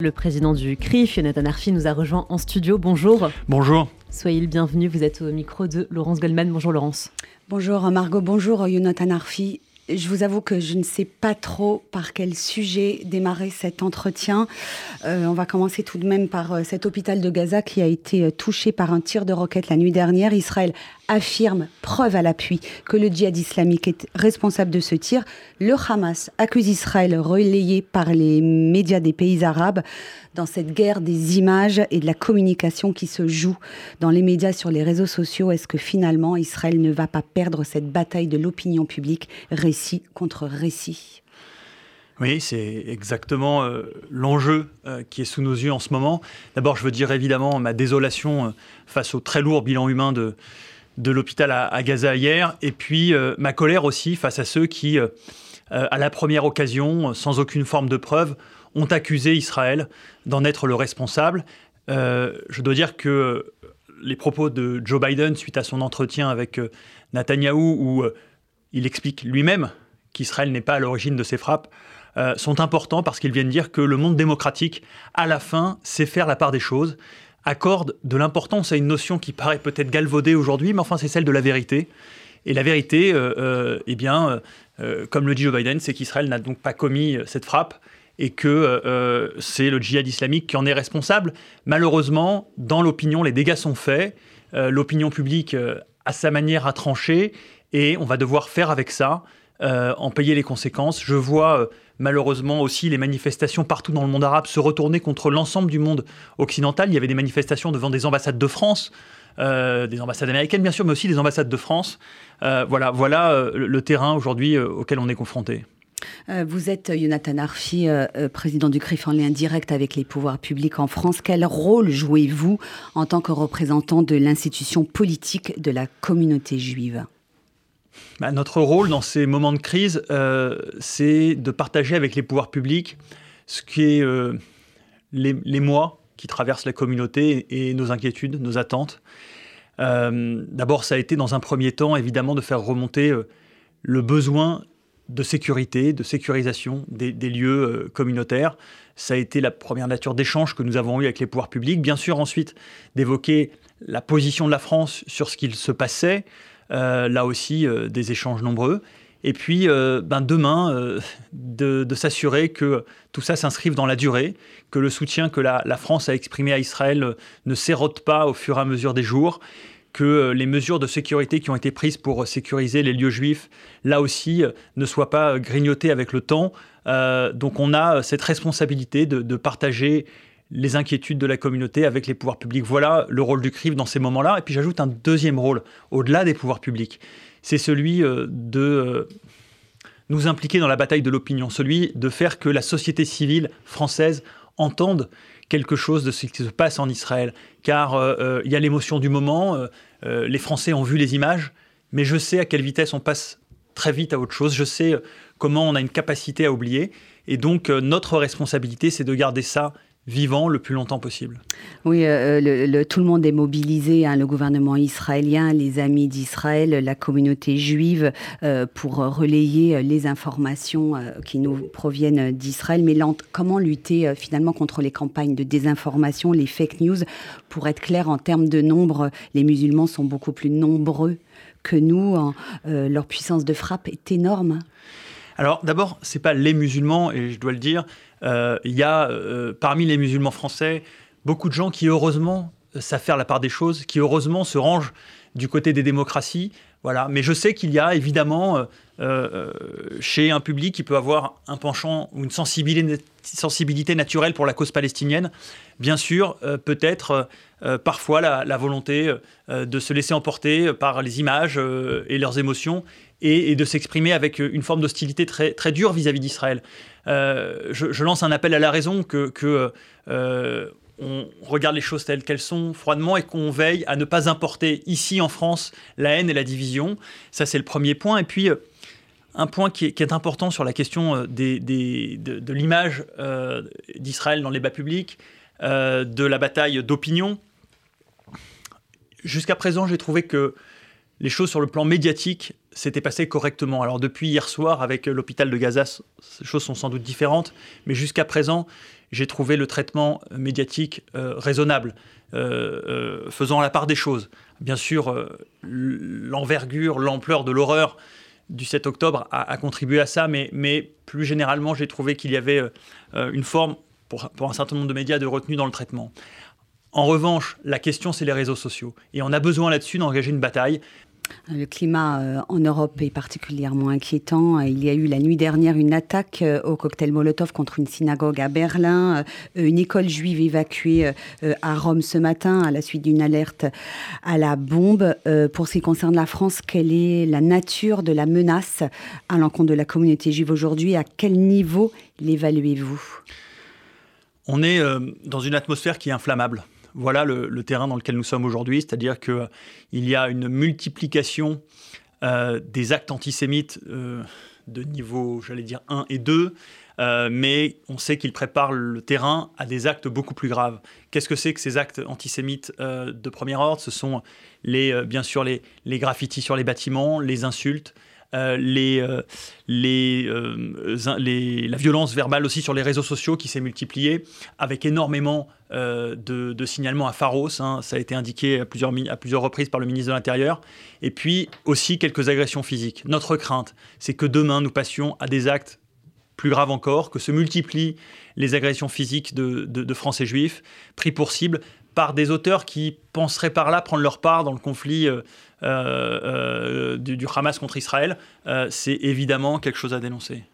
Le président du CRIF, Jonathan Arfi, nous a rejoint en studio. Bonjour. Bonjour. Soyez le bienvenu. Vous êtes au micro de Laurence Goldman. Bonjour Laurence. Bonjour Margot. Bonjour Jonathan Arfi. Je vous avoue que je ne sais pas trop par quel sujet démarrer cet entretien. Euh, on va commencer tout de même par euh, cet hôpital de Gaza qui a été euh, touché par un tir de roquette la nuit dernière. Israël affirme, preuve à l'appui, que le djihad islamique est responsable de ce tir. Le Hamas accuse Israël, relayé par les médias des pays arabes, dans cette guerre des images et de la communication qui se joue dans les médias sur les réseaux sociaux. Est-ce que finalement Israël ne va pas perdre cette bataille de l'opinion publique, récit contre récit? Oui, c'est exactement euh, l'enjeu euh, qui est sous nos yeux en ce moment. D'abord, je veux dire évidemment ma désolation euh, face au très lourd bilan humain de, de l'hôpital à, Gaza hier, et puis euh, ma colère aussi face à ceux qui, euh, euh, à la première occasion, sans aucune forme de preuve, ont accusé Israël d'en être le responsable. je dois dire que les propos de Joe Biden suite à son entretien avec Netanyahou, où il explique lui-même qu'Israël n'est pas à l'origine de ces frappes, sont importants parce qu'ils viennent dire que le monde démocratique, à la fin, sait faire la part des choses accorde de l'importance à une notion qui paraît peut-être galvaudée aujourd'hui, mais enfin c'est celle de la vérité. Et la vérité, euh, euh, eh bien, euh, comme le dit Joe Biden, c'est qu'Israël n'a donc pas commis cette frappe et que c'est le djihad islamique qui en est responsable. Malheureusement, dans l'opinion, les dégâts sont faits. l'opinion publique, à sa manière, a tranché et on va devoir faire avec ça, en payer les conséquences. Je vois malheureusement aussi les manifestations partout dans le monde arabe se retourner contre l'ensemble du monde occidental. Il y avait des manifestations devant des ambassades de France, euh, des ambassades américaines bien sûr, mais aussi des ambassades de France. Euh, voilà, voilà euh, le terrain aujourd'hui auquel on est confronté. Vous êtes Jonathan Arfi, président du CRIF en lien direct avec les pouvoirs publics en France. Quel rôle jouez-vous en tant que représentant de l'institution politique de la communauté juive? Bah, notre rôle dans ces moments de crise, euh, c'est de partager avec les pouvoirs publics ce qui est euh, les, mois qui traversent la communauté et, nos inquiétudes, nos attentes. Euh, d'abord, ça a été dans un premier temps, évidemment, de faire remonter le besoin de sécurité, de sécurisation des, lieux communautaires. Ça a été la première nature d'échange que nous avons eu avec les pouvoirs publics. Bien sûr, ensuite, d'évoquer la position de la France sur ce qu'il se passait, euh, là aussi, euh, des échanges nombreux. Et puis, euh, ben demain, de, s'assurer que tout ça s'inscrive dans la durée, que le soutien que la, France a exprimé à Israël ne s'érote pas au fur et à mesure des jours, que les mesures de sécurité qui ont été prises pour sécuriser les lieux juifs, là aussi, ne soient pas grignotées avec le temps. donc on a cette responsabilité de partager les inquiétudes de la communauté avec les pouvoirs publics. Voilà le rôle du CRIF dans ces moments-là. Et puis j'ajoute un deuxième rôle, au-delà des pouvoirs publics. C'est celui euh, de euh, nous impliquer dans la bataille de l'opinion, celui de faire que la société civile française entende quelque chose de ce qui se passe en Israël. Car euh, il y a l'émotion du moment, les Français ont vu les images, mais je sais à quelle vitesse on passe très vite à autre chose, je sais comment on a une capacité à oublier. Et donc notre responsabilité, c'est de garder ça vivant le plus longtemps possible. Oui, euh, le, tout le monde est mobilisé, hein, le gouvernement israélien, les amis d'Israël, la communauté juive, euh, pour relayer les informations euh, qui nous proviennent d'Israël. Mais comment lutter finalement contre les campagnes de désinformation, les fake news? Pour être clair, en termes de nombre, les musulmans sont beaucoup plus nombreux que nous. Hein. leur puissance de frappe est énorme. Alors d'abord, c'est pas les musulmans, et je dois le dire, euh, il y a euh, parmi les musulmans français beaucoup de gens qui heureusement savent faire la part des choses, qui heureusement se rangent du côté des démocraties. Voilà. Mais je sais qu'il y a évidemment euh, chez un public qui peut avoir un penchant ou une sensibilité, naturelle pour la cause palestinienne, bien sûr, peut-être parfois la, volonté de se laisser emporter par les images et leurs émotions et, de s'exprimer avec une forme d'hostilité très, dure vis-à-vis d'Israël. Euh, je, lance un appel à la raison que, euh, on regarde les choses telles qu'elles sont froidement et qu'on veille à ne pas importer ici en France la haine et la division. Ça, c'est le premier point. Et puis, euh, un point qui est, important sur la question des, de, de l'image d'Israël dans les bas publics, de la bataille d'opinion. Jusqu'à présent, j'ai trouvé que les choses sur le plan médiatique s'étaient passées correctement. Alors depuis hier soir, avec l'hôpital de Gaza, ces choses sont sans doute différentes, mais jusqu'à présent, j'ai trouvé le traitement médiatique euh, raisonnable, euh, euh, faisant la part des choses. Bien sûr, l'envergure, l'ampleur de l'horreur du 7 octobre a, contribué à ça, mais, plus généralement, j'ai trouvé qu'il y avait une forme, pour un certain nombre de médias, de retenue dans le traitement. En revanche, la question, c'est les réseaux sociaux. Et on a besoin là-dessus d'engager une bataille. Le climat euh, en Europe est particulièrement inquiétant. Il y a eu la nuit dernière une attaque euh, au cocktail Molotov contre une synagogue à Berlin, euh, une école juive évacuée à Rome ce matin à la suite d'une alerte à la bombe. Pour ce qui concerne la France, quelle est la nature de la menace à l'encontre de la communauté juive aujourd'hui? À quel niveau l'évaluez-vous? On est dans une atmosphère qui est inflammable voilà le, terrain dans lequel nous sommes aujourd'hui, c'est-à-dire qu'il y a une multiplication euh, des actes antisémites euh, de niveau, j'allais dire, 1 et 2, euh, mais on sait qu'ils préparent le terrain à des actes beaucoup plus graves. Qu'est-ce que c'est que ces actes antisémites de premier ordre? Ce sont les, bien sûr les graffitis sur les bâtiments, les insultes, euh, euh, euh, la violence verbale aussi sur les réseaux sociaux qui s'est multipliée, avec énormément de, signalements à Pharos. Hein. ça a été indiqué à plusieurs, reprises par le ministre de l'Intérieur. Et puis aussi quelques agressions physiques. Notre crainte, c'est que demain, nous passions à des actes plus graves encore, que se multiplient les agressions physiques de Français juifs, pris pour cible par des auteurs qui penseraient par là prendre leur part dans le conflit euh, euh, euh, du, Hamas contre Israël, c'est évidemment quelque chose à dénoncer.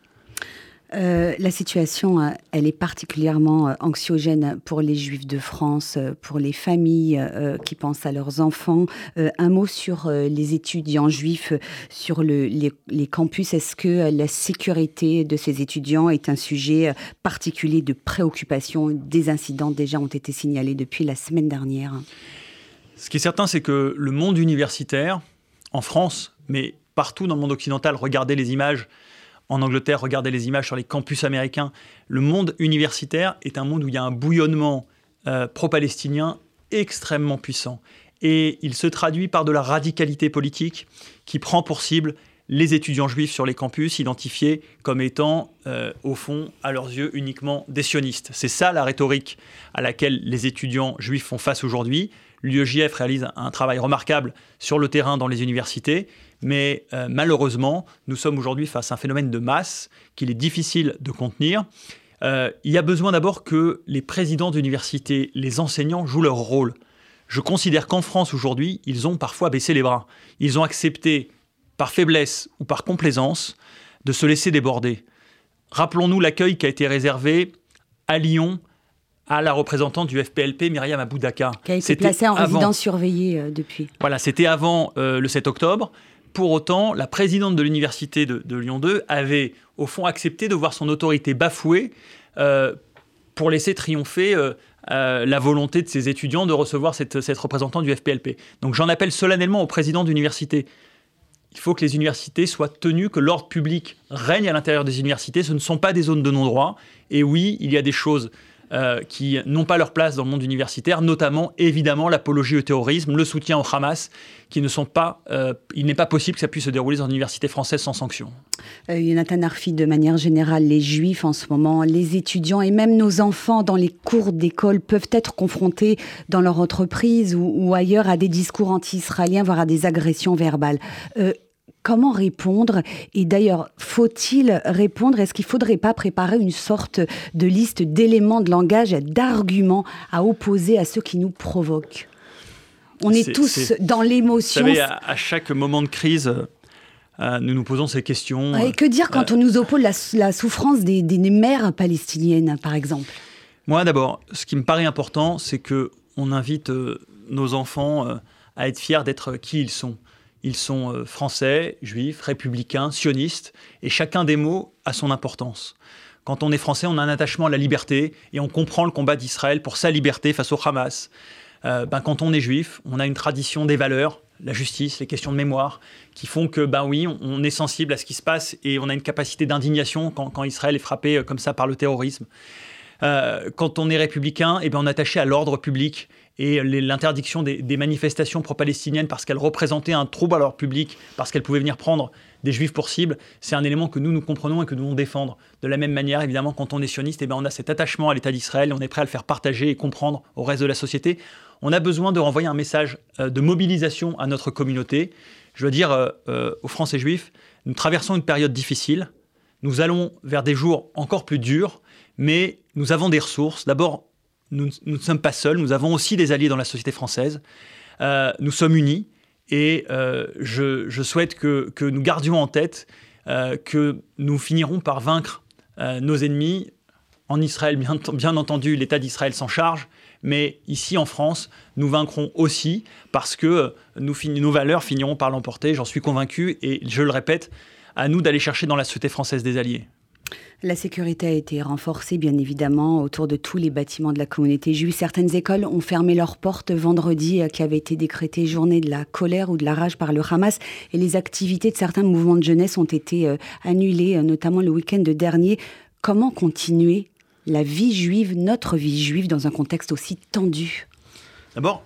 Euh, la situation, euh, elle est particulièrement euh, anxiogène pour les Juifs de France, pour les familles qui pensent à leurs enfants. un mot sur les étudiants juifs sur les, campus. Est-ce que la sécurité de ces étudiants est un sujet particulier de préoccupation? Des incidents déjà ont été signalés depuis la semaine dernière. Ce qui est certain, c'est que le monde universitaire, en France, mais partout dans le monde occidental, regardez les images en Angleterre, regardez les images sur les campus américains. Le monde universitaire est un monde où il y a un bouillonnement euh, pro-palestinien extrêmement puissant. Et il se traduit par de la radicalité politique qui prend pour cible les étudiants juifs sur les campus, identifiés comme étant, euh, au fond, à leurs yeux, uniquement des sionistes. C'est ça la rhétorique à laquelle les étudiants juifs font face aujourd'hui. L'UEJF réalise un travail remarquable sur le terrain dans les universités, mais euh, malheureusement, nous sommes aujourd'hui face à un phénomène de masse qu'il est difficile de contenir. Euh, il y a besoin d'abord que les présidents d'université, les enseignants jouent leur rôle. Je considère qu'en France aujourd'hui, ils ont parfois baissé les bras. Ils ont accepté, par faiblesse ou par complaisance, de se laisser déborder. Rappelons-nous l'accueil qui a été réservé à Lyon à la représentante du FPLP, Myriam Aboudaka. Qui a été placée en résidence surveillée euh, depuis. Voilà, c'était avant le 7 octobre. Pour autant, la présidente de l'université de, Lyon 2 avait au fond accepté de voir son autorité bafouée euh, pour laisser triompher euh, euh, la volonté de ses étudiants de recevoir cette, cette représentante du FPLP. Donc j'en appelle solennellement au président d'université. Il faut que les universités soient tenues, que l'ordre public règne à l'intérieur des universités. Ce ne sont pas des zones de non-droit. Et oui, il y a des choses euh, qui n'ont pas leur place dans le monde universitaire, notamment évidemment l'apologie au terrorisme, le soutien au Hamas, qui ne sont pas. Euh, il n'est pas possible que ça puisse se dérouler dans une université française sans sanction. Euh, Arfi, de manière générale, les juifs en ce moment, les étudiants et même nos enfants dans les cours d'école peuvent être confrontés dans leur entreprise ou, ou ailleurs à des discours anti-israéliens, voire à des agressions verbales. Comment répondre Et d'ailleurs, faut-il répondre? Est-ce qu'il ne faudrait pas préparer une sorte de liste d'éléments de langage, d'arguments à opposer à ceux qui nous provoquent? On est, tous dans l'émotion. Vous savez, à, chaque moment de crise, euh, nous nous posons ces questions. Et que dire quand euh, on nous oppose la, souffrance des, mères palestiniennes, par exemple? Moi, d'abord, ce qui me paraît important, c'est que on invite euh, nos enfants à être fiers d'être qui ils sont. Ils sont euh, français, juifs, républicains, sionistes, et chacun des mots a son importance. Quand on est français, on a un attachement à la liberté, et on comprend le combat d'Israël pour sa liberté face au Hamas. Euh, ben, quand on est juif, on a une tradition des valeurs, la justice, les questions de mémoire, qui font que, ben oui, on, est sensible à ce qui se passe et on a une capacité d'indignation quand, Israël est frappé euh, comme ça par le terrorisme. Quand on est républicain, eh bien, on est attaché à l'ordre public et l'interdiction des, manifestations pro-palestiniennes parce qu'elles représentaient un trouble à l'ordre public, parce qu'elles pouvaient venir prendre des juifs pour cible, c'est un élément que nous, nous comprenons et que nous devons défendre. De la même manière, évidemment, quand on est sioniste, eh bien, on a cet attachement à l'État d'Israël, on est prêt à le faire partager et comprendre au reste de la société. On a besoin de renvoyer un message euh, de mobilisation à notre communauté. Je veux dire euh, euh, aux Français juifs, nous traversons une période difficile, nous allons vers des jours encore plus durs, mais nous avons des ressources. D'abord, nous, ne sommes pas seuls, nous avons aussi des alliés dans la société française. Euh, nous sommes unis et euh, je, souhaite que, nous gardions en tête euh, que nous finirons par vaincre nos ennemis. En Israël, bien, entendu, l'État d'Israël s'en charge, mais ici en France, nous vaincrons aussi parce que nos valeurs finiront par l'emporter, j'en suis convaincu, et je le répète, à nous d'aller chercher dans la société française des alliés. La sécurité a été renforcée, bien évidemment, autour de tous les bâtiments de la communauté juive. Certaines écoles ont fermé leurs portes vendredi, euh, qui avait été décrétée journée de la colère ou de la rage par le Hamas. Et les activités de certains mouvements de jeunesse ont été euh, annulées, euh, notamment le week-end dernier. Comment continuer la vie juive, notre vie juive, dans un contexte aussi tendu? D'abord,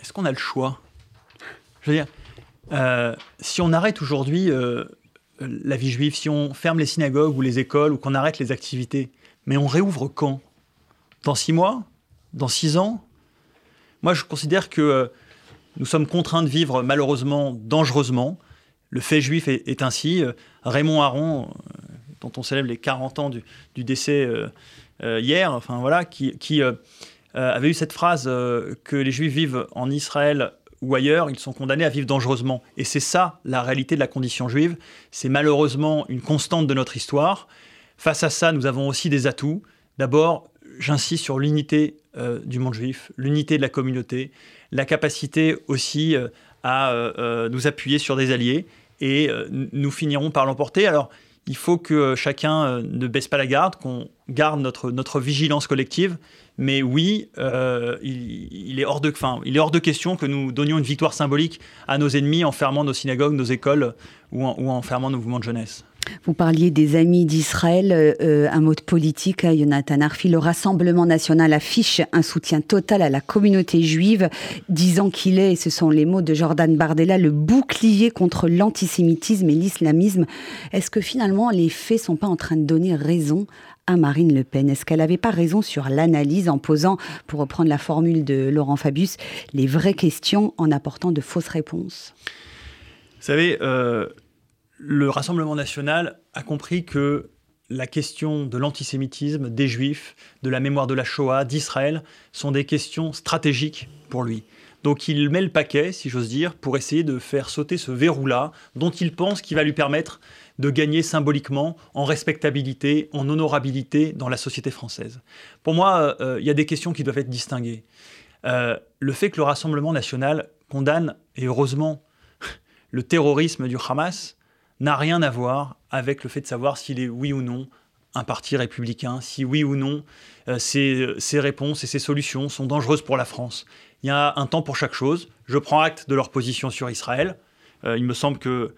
est-ce qu'on a le choix? Je veux dire, si on arrête aujourd'hui la vie juive, si on ferme les synagogues ou les écoles ou qu'on arrête les activités, mais on réouvre quand? Dans six mois? Dans six ans? Moi, je considère que euh, nous sommes contraints de vivre malheureusement dangereusement. Le fait juif est, ainsi. Euh, Raymond Aron, euh, dont on célèbre les 40 ans du, décès hier, enfin voilà, qui, qui avait eu cette phrase que les juifs vivent en Israël ou ailleurs, ils sont condamnés à vivre dangereusement. Et c'est ça la réalité de la condition juive. C'est malheureusement une constante de notre histoire. Face à ça, nous avons aussi des atouts. D'abord, j'insiste sur l'unité euh, du monde juif, l'unité de la communauté, la capacité aussi euh, à euh, nous appuyer sur des alliés. Et nous finirons par l'emporter. Alors, il faut que chacun ne baisse pas la garde, qu'on garde notre, vigilance collective. Mais oui, euh, il est hors de question que nous donnions une victoire symbolique à nos ennemis en fermant nos synagogues, nos écoles ou en, fermant nos mouvements de jeunesse. Vous parliez des amis d'Israël, euh, un mot de politique, hein, Jonathan Arfi. Le Rassemblement national affiche un soutien total à la communauté juive, disant qu'il est, et ce sont les mots de Jordan Bardella, le bouclier contre l'antisémitisme et l'islamisme. Est-ce que finalement les faits sont pas en train de donner raison à Marine Le Pen? Est-ce qu'elle n'avait pas raison sur l'analyse en posant, pour reprendre la formule de Laurent Fabius, les vraies questions en apportant de fausses réponses? Vous savez, euh, le Rassemblement national a compris que la question de l'antisémitisme, des juifs, de la mémoire de la Shoah, d'Israël, sont des questions stratégiques pour lui. Donc il met le paquet, si j'ose dire, pour essayer de faire sauter ce verrou-là, dont il pense qu'il va lui permettre de gagner symboliquement en respectabilité, en honorabilité dans la société française. Pour moi, euh, il y a des questions qui doivent être distinguées. Euh, le fait que le Rassemblement national condamne, et heureusement, le terrorisme du Hamas n'a rien à voir avec le fait de savoir s'il est oui ou non un parti républicain, si oui ou non euh, ces, réponses et ces solutions sont dangereuses pour la France. Il y a un temps pour chaque chose. Je prends acte de leur position sur Israël. il me semble que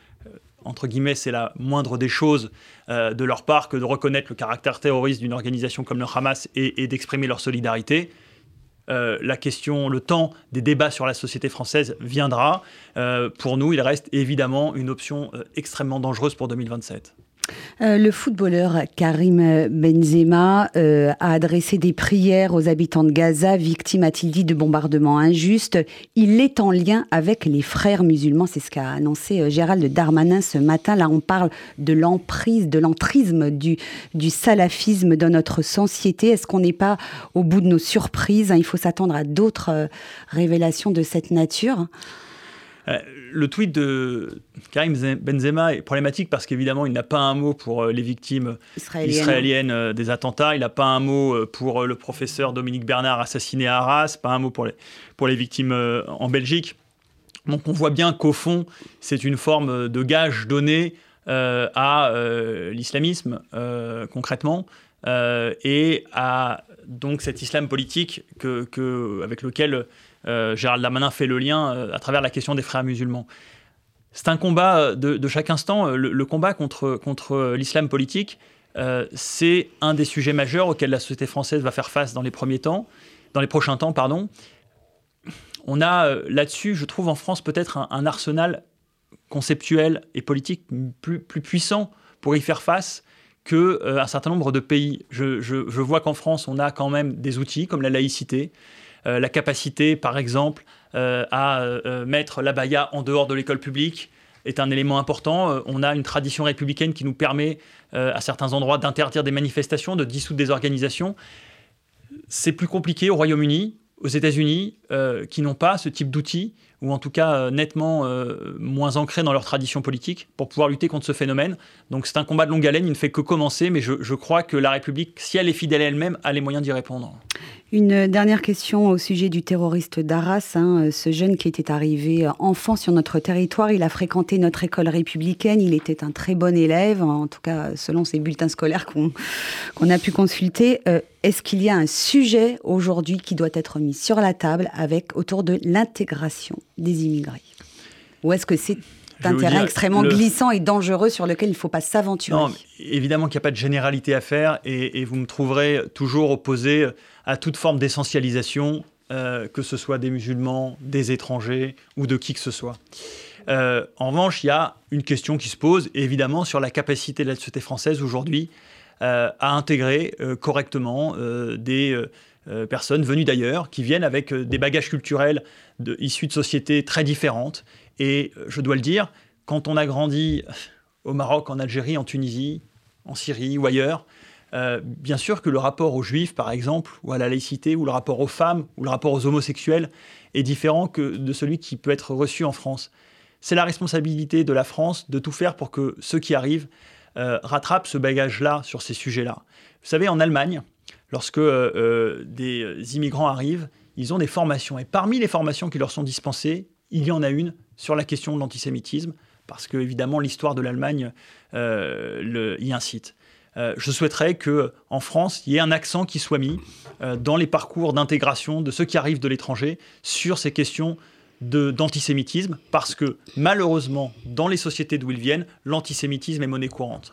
entre guillemets, c'est la moindre des choses euh, de leur part que de reconnaître le caractère terroriste d'une organisation comme le Hamas et, d'exprimer leur solidarité. Euh, la question, le temps des débats sur la société française viendra. Euh, pour nous, il reste évidemment une option extrêmement dangereuse pour 2027. Euh, le footballeur Karim Benzema euh, a adressé des prières aux habitants de Gaza, victimes, a-t-il dit, de bombardements injustes. Il est en lien avec les frères musulmans, c'est ce qu'a annoncé euh, Gérald Darmanin ce matin. Là, on parle de l'emprise, de l'entrisme du, du salafisme dans notre société. Est-ce qu'on n'est pas au bout de nos surprises Il faut s'attendre à d'autres révélations de cette nature le tweet de Karim Benzema est problématique parce qu'évidemment, il n'a pas un mot pour euh, les victimes israéliennes, euh, des attentats, il n'a pas un mot pour le professeur Dominique Bernard assassiné à Arras, pas un mot pour les, pour les victimes en Belgique. Donc on voit bien qu'au fond, c'est une forme de gage donné à l'islamisme, concrètement, et à donc cet islam politique que, que avec lequel euh, Gérald Darmanin fait le lien euh, à travers la question des frères musulmans. C'est un combat euh, de, chaque instant. Le, combat contre, contre l'islam politique, c'est un des sujets majeurs auxquels la société française va faire face dans les premiers temps, dans les prochains temps, pardon. On a là-dessus, je trouve, en France peut-être un, arsenal conceptuel et politique plus, plus puissant pour y faire face qu'un euh, certain nombre de pays. Je, vois qu'en France, on a quand même des outils comme la laïcité, euh, la capacité, par exemple, euh, à mettre la baya en dehors de l'école publique est un élément important. on a une tradition républicaine qui nous permet, à certains endroits, d'interdire des manifestations, de dissoudre des organisations. C'est plus compliqué au Royaume-Uni, aux États-Unis, qui n'ont pas ce type d'outils ou en tout cas euh, nettement euh, moins ancrés dans leur tradition politique, pour pouvoir lutter contre ce phénomène. Donc c'est un combat de longue haleine, il ne fait que commencer, mais je, crois que la République, si elle est fidèle elle-même, a les moyens d'y répondre. Une dernière question au sujet du terroriste d'Arras, hein, ce jeune qui était arrivé enfant sur notre territoire, il a fréquenté notre école républicaine, il était un très bon élève, en tout cas selon ses bulletins scolaires qu'on a pu consulter. Euh, est-ce qu'il y a un sujet aujourd'hui qui doit être mis sur la table avec autour de l'intégration des immigrés? Ou est-ce que c'est un terrain extrêmement glissant et dangereux sur lequel il ne faut pas s'aventurer? Non, évidemment qu'il n'y a pas de généralité à faire et, vous me trouverez toujours opposé à toute forme d'essentialisation, euh, que ce soit des musulmans, des étrangers ou de qui que ce soit. Euh, en revanche, il y a une question qui se pose, évidemment, sur la capacité de la société française aujourd'hui à intégrer correctement des personnes venues d'ailleurs, qui viennent avec des bagages culturels issus de sociétés très différentes et euh, je dois le dire, quand on a grandi au Maroc, en Algérie, en Tunisie, en Syrie ou ailleurs, euh, bien sûr que le rapport aux juifs, par exemple, ou à la laïcité, ou le rapport aux femmes, ou le rapport aux homosexuels est différent que de celui qui peut être reçu en France. C'est la responsabilité de la France de tout faire pour que ceux qui arrivent euh, rattrapent ce bagage-là sur ces sujets-là. Vous savez, en Allemagne, lorsque des immigrants arrivent, ils ont des formations. Et parmi les formations qui leur sont dispensées, il y en a une sur la question de l'antisémitisme, parce que évidemment l'histoire de l'Allemagne euh, y incite. Euh, je souhaiterais que en France, il y ait un accent qui soit mis euh, dans les parcours d'intégration de ceux qui arrivent de l'étranger sur ces questions d'antisémitisme, parce que malheureusement, dans les sociétés d'où ils viennent, l'antisémitisme est monnaie courante.